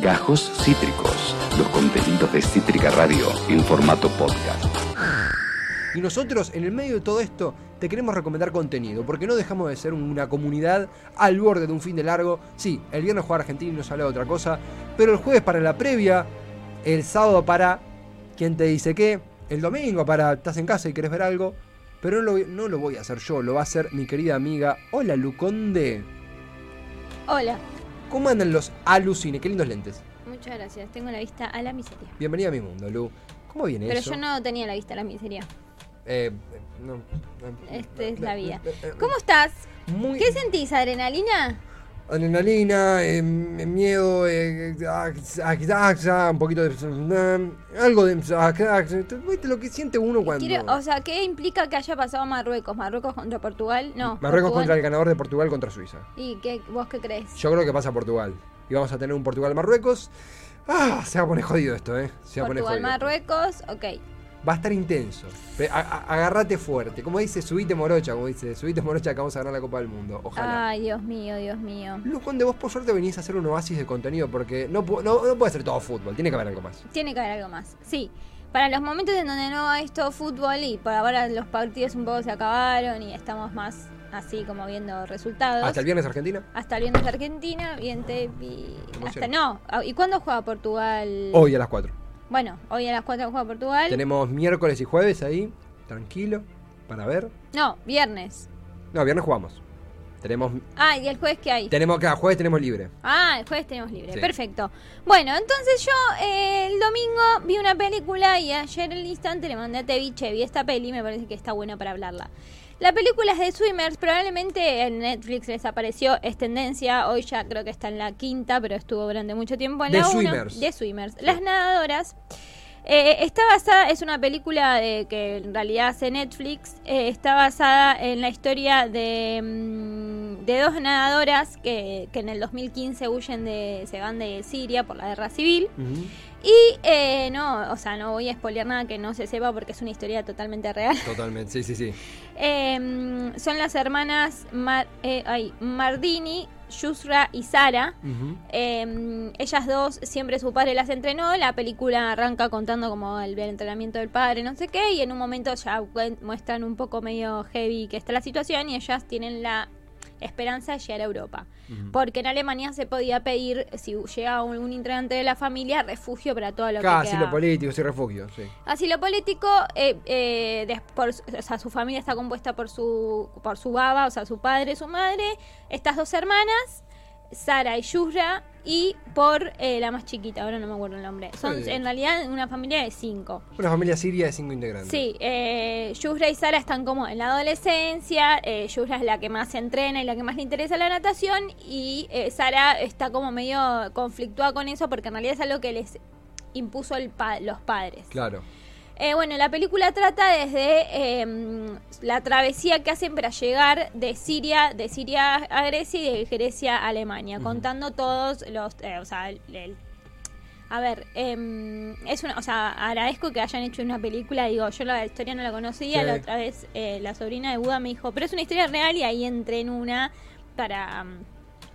Gajos Cítricos, los contenidos de Cítrica Radio en formato podcast. Y nosotros, en el medio de todo esto, te queremos recomendar contenido, porque no dejamos de ser una comunidad al borde de un fin de largo. Sí, el viernes juega Argentina y no sale otra cosa, pero el jueves para la previa, el sábado para quién te dice qué, el domingo para estás en casa y querés ver algo, pero no lo, no lo voy a hacer yo, lo va a hacer mi querida amiga. Hola, Luconde. Hola, ¿Cómo andan los alucine? Qué lindos lentes. muchas gracias. Tengo la vista a la miseria. Bienvenida a mi mundo, Lu. ¿Cómo viene Pero eso? yo no tenía la vista a la miseria. Eh, no, no, Esta es la vida. ¿Cómo estás? Muy ¿Qué sentís? ¿Adrenalina? Adrenalina, eh, miedo, eh, ah, ah, ah, ah, un poquito de ah, algo de ¿viste lo que siente uno cuando Quiero- o sea, ¿qué implica que haya pasado Marruecos? ¿Marruecos contra Portugal? No. Marruecos Portugal. contra el ganador de Portugal contra Suiza. ¿Y qué, vos qué crees? Yo creo que pasa Portugal. Y vamos a tener un Portugal Marruecos. Ah, se va a poner jodido esto, eh. Se va a poner jodido. Marruecos, ok. Va a estar intenso. Agárrate fuerte. Como dice, subite morocha, como dice, subite morocha que vamos a ganar la Copa del Mundo. Ojalá. Ay, Dios mío, Dios mío. Lu, Conde, vos por suerte venís a hacer un oasis de contenido porque no, no, no puede ser todo fútbol, tiene que haber algo más. Tiene que haber algo más. Sí. Para los momentos en donde no hay todo fútbol y por ahora los partidos un poco se acabaron y estamos más así como viendo resultados. Hasta el viernes Argentina. Hasta el viernes de Argentina, bien te. Hasta no. Ah, ¿Y cuándo juega Portugal? Hoy a las 4. Bueno, hoy a las 4 juega Portugal. Tenemos miércoles y jueves ahí, tranquilo, para ver. No, viernes. No, viernes jugamos. Tenemos, Ah, ¿y el jueves qué hay? tenemos cada jueves tenemos libre. Ah, el jueves tenemos libre. Sí. Perfecto. Bueno, entonces yo eh, el domingo vi una película y ayer en el instante le mandé a Tevi, che, vi esta peli, me parece que está buena para hablarla. La película es de Swimmers, probablemente en Netflix les apareció, es tendencia, hoy ya creo que está en la quinta, pero estuvo durante mucho tiempo en The la uno. Swimmers. De Swimmers. Las nadadoras. Eh, está basada, es una película de, que en realidad hace Netflix, eh, está basada en la historia de, mm, de dos nadadoras que, que en el 2015 huyen de, se van de Siria por la guerra civil. Y eh, no, o sea, no voy a spoilear nada que no se sepa porque es una historia totalmente real. Totalmente, sí, sí, sí. Eh, son las hermanas Mar- eh, ay, Mardini, Yusra y Sara. Eh, ellas dos, siempre su padre las entrenó. La película arranca contando como el, el entrenamiento del padre, no sé qué. Y en un momento ya muestran un poco medio heavy que está la situación. Y ellas tienen la esperanza de llegar a Europa. Porque en Alemania se podía pedir, si llega un, un integrante de la familia, refugio para todo lo Casi que lo queda. político, sí, refugio, sí. Asilo político, eh, eh, por- o sea, su familia está compuesta por su, por su baba, o sea, su padre, su madre, estas dos hermanas, Sara y Yusra, y por eh, la más chiquita, ahora no me acuerdo el nombre. Son en realidad una familia de cinco. Una familia siria de cinco integrantes. Sí, eh, Yusra y Sara están como en la adolescencia, eh, Yusra es la que más se entrena y la que más le interesa la natación, y eh, Sara está como medio conflictuada con eso porque en realidad es algo que les impuso el pa- los padres. Claro. Eh, bueno, la película trata desde eh, la travesía que hacen para llegar de Siria, de Siria a Grecia y de Grecia a Alemania, contando todos los, eh, o sea, el, el- a ver, em, es una, o sea, agradezco que hayan hecho una película, digo, yo la historia no la conocía, Sí. la otra vez eh, la sobrina de Buda me dijo, pero es una historia real y ahí entré en una para... um,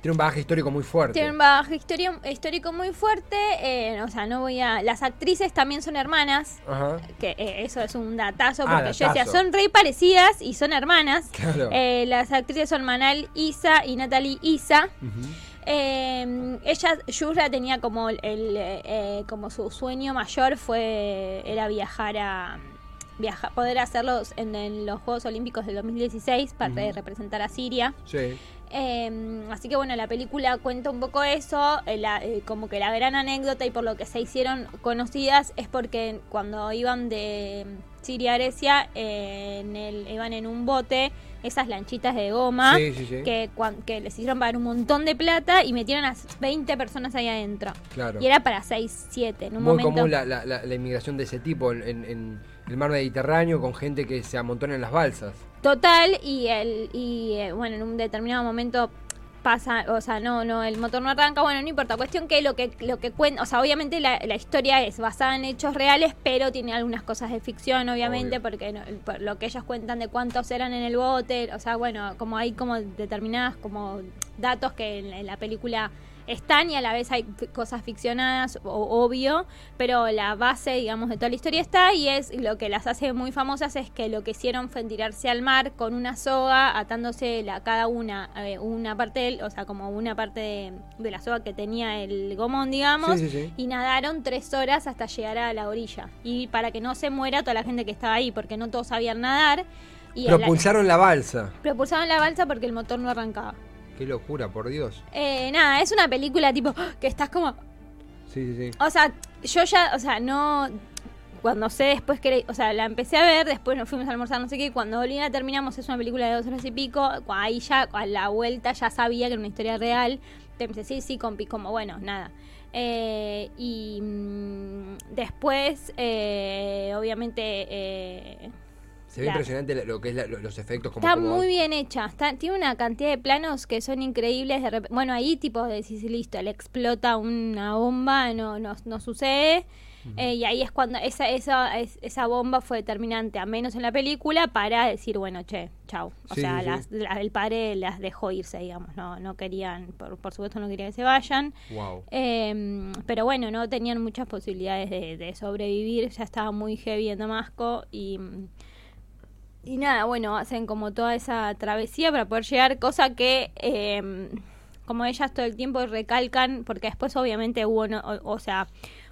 Tiene un bagaje histórico muy fuerte. tiene un bagaje historia- histórico muy fuerte, eh, o sea, no voy a... Las actrices también son hermanas, Ajá. que eh, eso es un datazo, Ah, porque yo decía, son re parecidas y son hermanas. Claro. Eh, las actrices son Manal Isa y Natalie Isa. Ujú. Eh, ella, Yura tenía como el, eh, como su sueño mayor fue era viajar a viajar, poder hacerlo en, en los Juegos Olímpicos del 2016 para Ujú. representar a Siria. Sí. Eh, así que bueno, la película cuenta un poco eso, eh, la- eh, como que la gran anécdota y por lo que se hicieron conocidas es porque cuando iban de Siria a Grecia, eh, en el, iban en un bote, esas lanchitas de goma, Sí, sí, sí. que, les hicieron pagar un montón de plata y metieron a 20 personas ahí adentro. Claro. Y era para 6, 7, en un Muy momento... común la, la- la- la inmigración de ese tipo en, en- en el mar Mediterráneo con gente que se amontona en las balsas. Total, y el y eh, bueno, en un determinado momento pasa, o sea, no, no, el motor no arranca, bueno, no importa, cuestión que lo que lo que cuenta, o sea, obviamente la, la historia es basada en hechos reales, pero tiene algunas cosas de ficción, obviamente, Obvio. porque no- por lo que ellos cuentan de cuántos eran en el bote, o sea, bueno, como hay como determinadas como datos que en, en la película están y a la vez hay cosas ficcionadas, o- obvio, pero la base, digamos, de toda la historia está y es lo que las hace muy famosas es que lo que hicieron fue tirarse al mar con una soga, atándose la, cada una, eh, una parte, del- o sea, como una parte de, de la soga que tenía el gomón, digamos, Sí, sí, sí. y nadaron tres horas hasta llegar a la orilla. Y para que no se muera toda la gente que estaba ahí, porque no todos sabían nadar. Y a la- Propulsaron la balsa. propulsaron la balsa porque el motor no arrancaba. Qué locura, por Dios. Eh, nada, es una película tipo que estás como. Sí, sí, sí. O sea, yo ya, o sea, no. Cuando sé después que. O sea, la empecé a ver, después nos fuimos a almorzar, no sé qué. Cuando la terminamos, es una película de dos horas y pico. Ahí ya, a la vuelta, ya sabía que era una historia real. Te empecé, sí, sí, compi, como bueno, nada. Eh, y mm, después, eh, obviamente. Se ve la- impresionante lo que es la- lo- los efectos como Está como- muy bien hecha. Está, tiene una cantidad de planos que son increíbles. De rep- bueno, ahí tipo decís, listo, le explota una bomba, no, no, no sucede. Eh, y ahí es cuando esa, esa, es- esa bomba fue determinante, a menos en la película, para decir, bueno, che, chau. O Sí, sea, sí, las- las- el padre las dejó irse, digamos. No, no querían, por, por supuesto, no quería que se vayan. Wow. Eh, pero bueno, no tenían muchas posibilidades de, de sobrevivir, ya estaba muy heavy en Damasco y, y nada, bueno, hacen como toda esa travesía para poder llegar, cosa que eh, como ellas todo el tiempo recalcan, porque después obviamente hubo, no- o, o sea,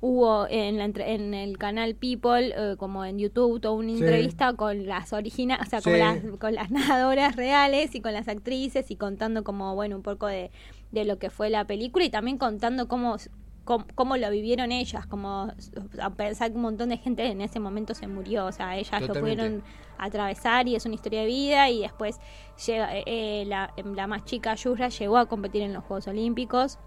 hubo en, la en el canal People, eh, como en YouTube, toda una Sí. entrevista con las originales, o sea, con las, con las nadadoras reales y con las actrices y contando como, bueno, un poco de, de lo que fue la película y también contando cómo, cómo, cómo lo vivieron ellas, como a pensar que un montón de gente en ese momento se murió, o sea, ellas lo pudieron atravesar y es una historia de vida y después llega, eh, eh, la, la más chica Yura llegó a competir en los Juegos Olímpicos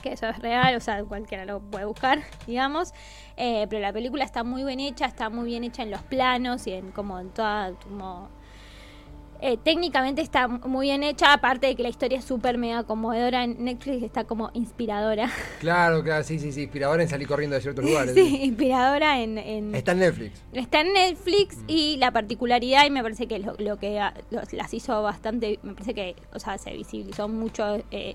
que eso es real, o sea, cualquiera lo puede buscar, digamos, Eh, pero la película está muy bien hecha, está muy bien hecha en los planos y en como en toda, como eh, técnicamente está muy bien hecha, aparte de que la historia es súper mega conmovedora en Netflix, está como inspiradora. Claro, claro, sí, sí, sí. Inspirador en salir corriendo de ciertos lugares. sí, inspiradora en, en- Está en Netflix. Está en Netflix Mm. y la particularidad, y me parece que lo, lo que los- las hizo bastante, me parece que, o sea, se visibilizó mucho eh,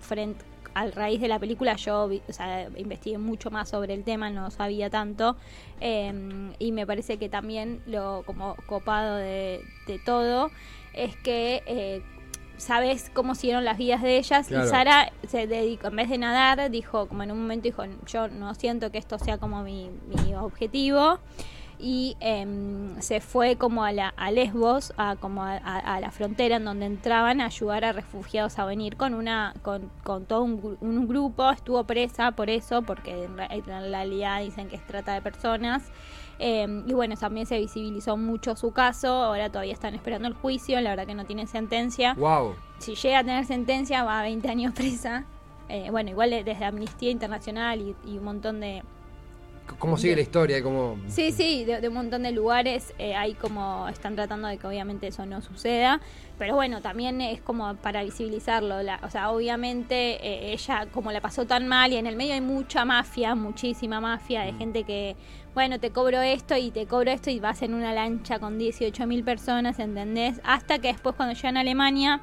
frente al raíz de la película. Yo, vi- o sea, investigué mucho más sobre el tema, no sabía tanto, eh, y me parece que también lo como copado de, de todo es que eh, sabes cómo siguieron las vidas de ellas Claro. y Sara se dedicó, en vez de nadar, dijo, como en un momento dijo, yo no siento que esto sea como mi, mi objetivo y em, se fue como a, la, a Lesbos, a, como a, la frontera en donde entraban a ayudar a refugiados a venir con una con, con todo un, un grupo, estuvo presa por eso, porque en, realidad dicen que es trata de personas. Em, y bueno, también se visibilizó mucho su caso, ahora todavía están esperando el juicio, la verdad que no tiene sentencia. Wow. Si llega a tener sentencia va a 20 años presa. Eh, bueno, igual desde Amnistía Internacional y, y un montón de, ¿Cómo sigue la historia? ¿Cómo... Sí, sí, de, de un montón de lugares eh, hay como están tratando de que obviamente eso no suceda, pero bueno, también es como para visibilizarlo, la- o sea, obviamente eh, ella como la pasó tan mal y en el medio hay mucha mafia, muchísima mafia de gente que, bueno, te cobro esto y te cobro esto y vas en una lancha con 18 mil personas, ¿entendés? Hasta que después cuando llegan a Alemania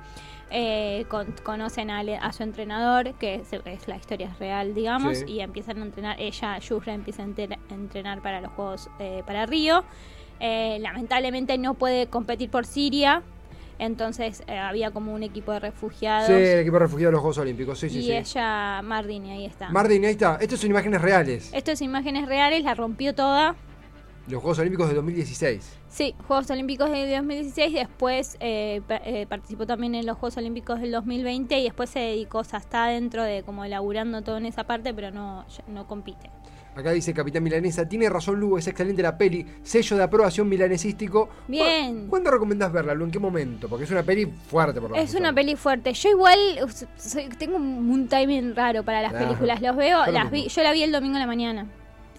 eh, con- conocen a, a su entrenador, que es, es la historia real, digamos, Sí. y empiezan a entrenar, ella, Yusra, empieza a entrenar para los Juegos eh, para Río. Eh, lamentablemente no puede competir por Siria, entonces eh, había como un equipo de refugiados. Sí, el equipo de refugiados de los Juegos Olímpicos. Sí, sí, y sí. ella, Mardini, ahí está. Martín, ahí está. Estas son imágenes reales. Esto es imágenes reales, la rompió toda. Los Juegos Olímpicos de 2016. Sí, Juegos Olímpicos de 2016, después eh, eh, participó también en los Juegos Olímpicos del 2020 y después se dedicó, o sea, está dentro de como laburando todo en esa parte, pero no, no compite. Acá dice Capitán Milanesa, tiene razón Lu, es excelente la peli, sello de aprobación milanesístico. Bien. ¿Cu- ¿Cuándo recomendás verla, Lu? ¿En qué momento? Porque es una peli fuerte por lo Es una peli fuerte. Yo igual soy- tengo un timing raro para las películas. Los veo, las vi, yo la vi el domingo a la mañana.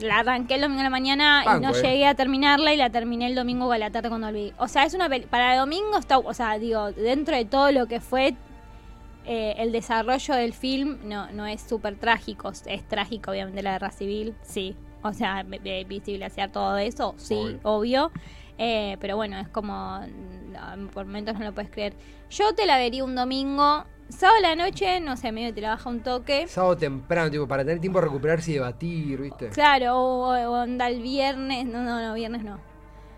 La arranqué el domingo a la mañana y no eh. llegué a terminarla y la terminé el domingo a la tarde cuando volví. O sea, es una peli, para el domingo está, o sea, digo, dentro de todo lo que fue eh, el desarrollo del film, no, no es súper trágico. Es trágico, obviamente, la guerra civil, sí. O sea, visibilizar todo eso, sí, Obvio. obvio. Eh, pero bueno, es como, no, por momentos no lo puedes creer. Yo te la vería un domingo sábado a la noche, no sé, medio te la baja un toque. Sábado temprano, tipo, para tener tiempo de recuperarse y debatir, ¿viste? Claro, o, o anda el viernes. No, no, no, viernes no.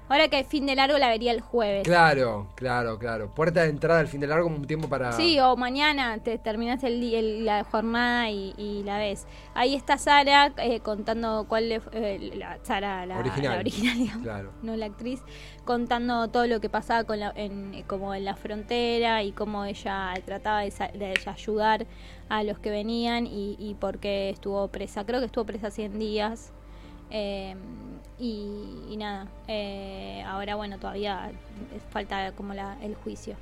Ahora que hay fin de largo la vería el jueves. Claro, claro, claro. Puerta de entrada al fin de largo, un tiempo para. Sí, o mañana te terminas el, el- la jornada y, y la ves. Ahí está Sara eh, contando cuál le- eh, la Sara la Original. la original, digamos, Claro. no la actriz, contando todo lo que pasaba con la- en, como en la frontera y cómo ella trataba de, de ayudar a los que venían y, y por qué estuvo presa. Creo que estuvo presa 100 días. Eh, y, y nada, eh, ahora bueno, todavía falta como la, el juicio.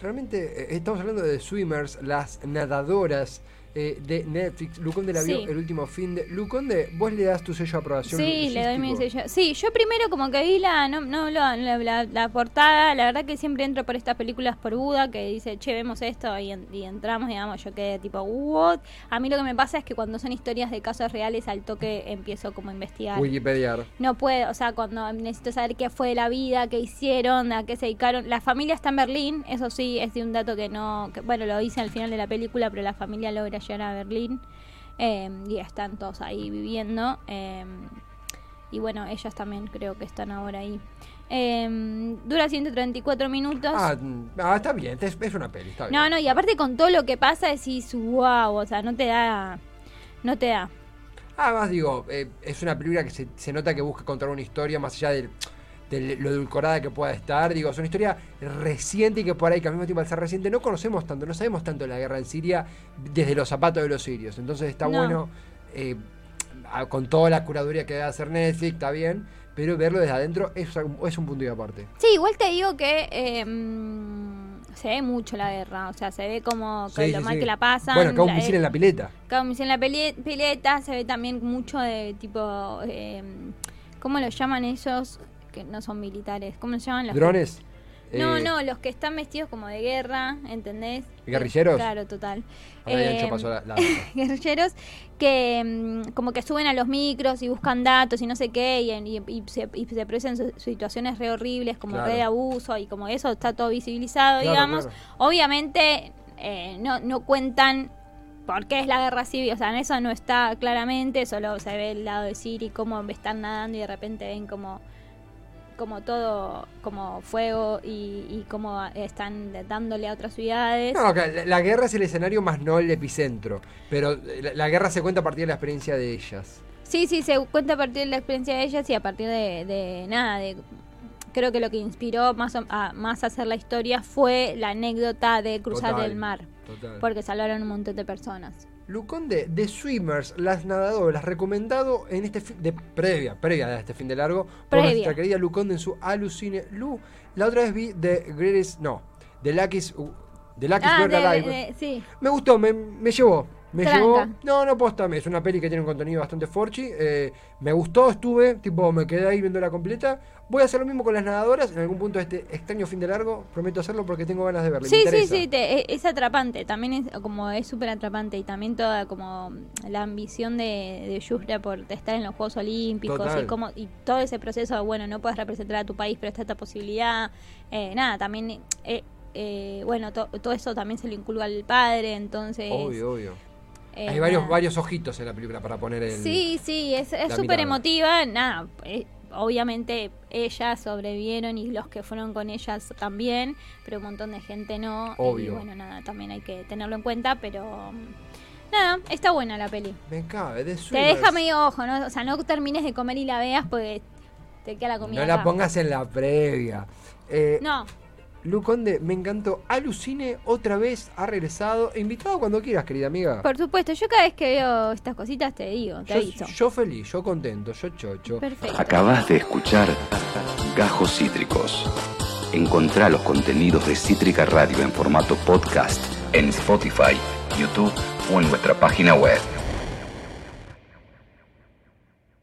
Realmente eh, estamos hablando de Swimmers, las nadadoras eh, de Netflix. Luconde la vio Sí. el último fin de. Luconde, vos le das tu sello de aprobación. Sí, le doy mi sello. Sí, yo primero como que vi la no, no la, la, portada, la verdad que siempre entro por estas películas por Buda que dice, che, vemos esto y, en- y entramos, digamos, yo quedé tipo, what? A mí lo que me pasa es que cuando son historias de casos reales al toque empiezo como a investigar. Wikipedia. No puedo, o sea, cuando necesito saber qué fue de la vida, qué hicieron, a qué se dedicaron. La familia está en Berlín, eso sí, es de un dato que no, que, bueno, lo dicen al final de la película, pero la familia logra llegar a Berlín eh, y están todos ahí viviendo. eh, y bueno, ellas también creo que están ahora ahí. Eh, dura 134 minutos. Ah, mm, ah, está bien, es, es una peli, está bien. no, no, y aparte con todo lo que pasa decís, wow, o sea, no te da, no te da. Además, digo, eh, es una película que se, se nota que busca contar una historia más allá del, de lo edulcorada que pueda estar. Digo, es una historia reciente y que por ahí, que al mismo tiempo al ser reciente, no conocemos tanto, no sabemos tanto de la guerra en Siria desde los zapatos de los sirios. Entonces está No. bueno, eh, con toda la curaduría que debe hacer Netflix, está bien, pero verlo desde adentro es, un- es un punto y aparte. Sí, igual te digo que eh, mm, se ve mucho la guerra, o sea, se ve como Sí, lo sí, mal sí. que la pasan. Bueno, acá un la- misil en la pileta. Cada misión en la pileta, se ve también mucho de tipo, eh, ¿cómo lo llaman ellos? Que no son militares, ¿cómo se llaman los? ¿Drones? No, Eh, no, los que están vestidos como de guerra, ¿entendés? ¿Guerrilleros? Claro, total. ya Eh, pasó la- la- guerrilleros que mm, como que suben a los micros y buscan datos y no sé qué y, y- y se, y se producen su- situaciones re horribles como Claro. re de abuso y como eso está todo visibilizado, Claro, digamos. claro. Obviamente eh, no, no cuentan por qué es la guerra civil, o sea, en eso no está claramente, solo se ve el lado de Siri, cómo están nadando y de repente ven como como todo como fuego y, y cómo están dándole a otras ciudades. No, la, la guerra es el escenario más no el epicentro. Pero la, la guerra se cuenta a partir de la experiencia de ellas. Sí, sí, se cuenta a partir de la experiencia de ellas y a partir de, de nada, de creo que lo que inspiró más o- a, más a hacer la historia fue la anécdota de cruzar Total, el mar, Total. porque salvaron un montón de personas. Luconde, The Swimmers, las nadadoras, recomendado en este fin de previa, previa a este fin de largo, por Previa. nuestra querida Luconde en su alucine. Lu, la otra vez vi The Greatest, no, The Lucky's, uh, The Lucky's Ah, de- Alive. de- sí. Me gustó, me, me llevó. Me Tranca. llevó. No, no postame. Es una peli que tiene un contenido bastante forchi. eh, me gustó, estuve. Tipo, me quedé ahí viendo la completa. Voy a hacer lo mismo con las nadadoras. En algún punto de este extraño fin de largo. Prometo hacerlo porque tengo ganas de verlo. me Sí, sí, sí, te- e- es atrapante, también es como es súper atrapante y también toda como la ambición de, de Yusra por estar en los Juegos Olímpicos Total. y como y todo ese proceso, bueno, no puedes representar a tu país, pero está esta posibilidad, eh, nada, también, eh, eh, bueno, to- todo eso también se lo inculca al padre, entonces... Obvio, obvio. Eh, Hay varios, varios ojitos en la película para poner el. Sí, sí, es súper emotiva. Nada, eh, obviamente ellas sobrevivieron y los que fueron con ellas también, pero un montón de gente no. Y Obvio. bueno, nada, también hay que tenerlo en cuenta, pero mm, nada, está buena la peli. Me cabe, The Te deja medio ojo, ¿no? O sea, no termines de comer y la veas porque te queda la comida. No la pongas en la previa. Eh, No, Luconde, me encantó. Alucine otra vez, ha regresado. Invitado cuando quieras, querida amiga. por supuesto, yo cada vez que veo estas cositas te digo, te Yo, aviso. yo feliz, yo contento, yo chocho. Perfecto. Acabas de escuchar Gajos Cítricos. Encontrá los contenidos de Cítrica Radio en formato podcast en Spotify, YouTube o en nuestra página web.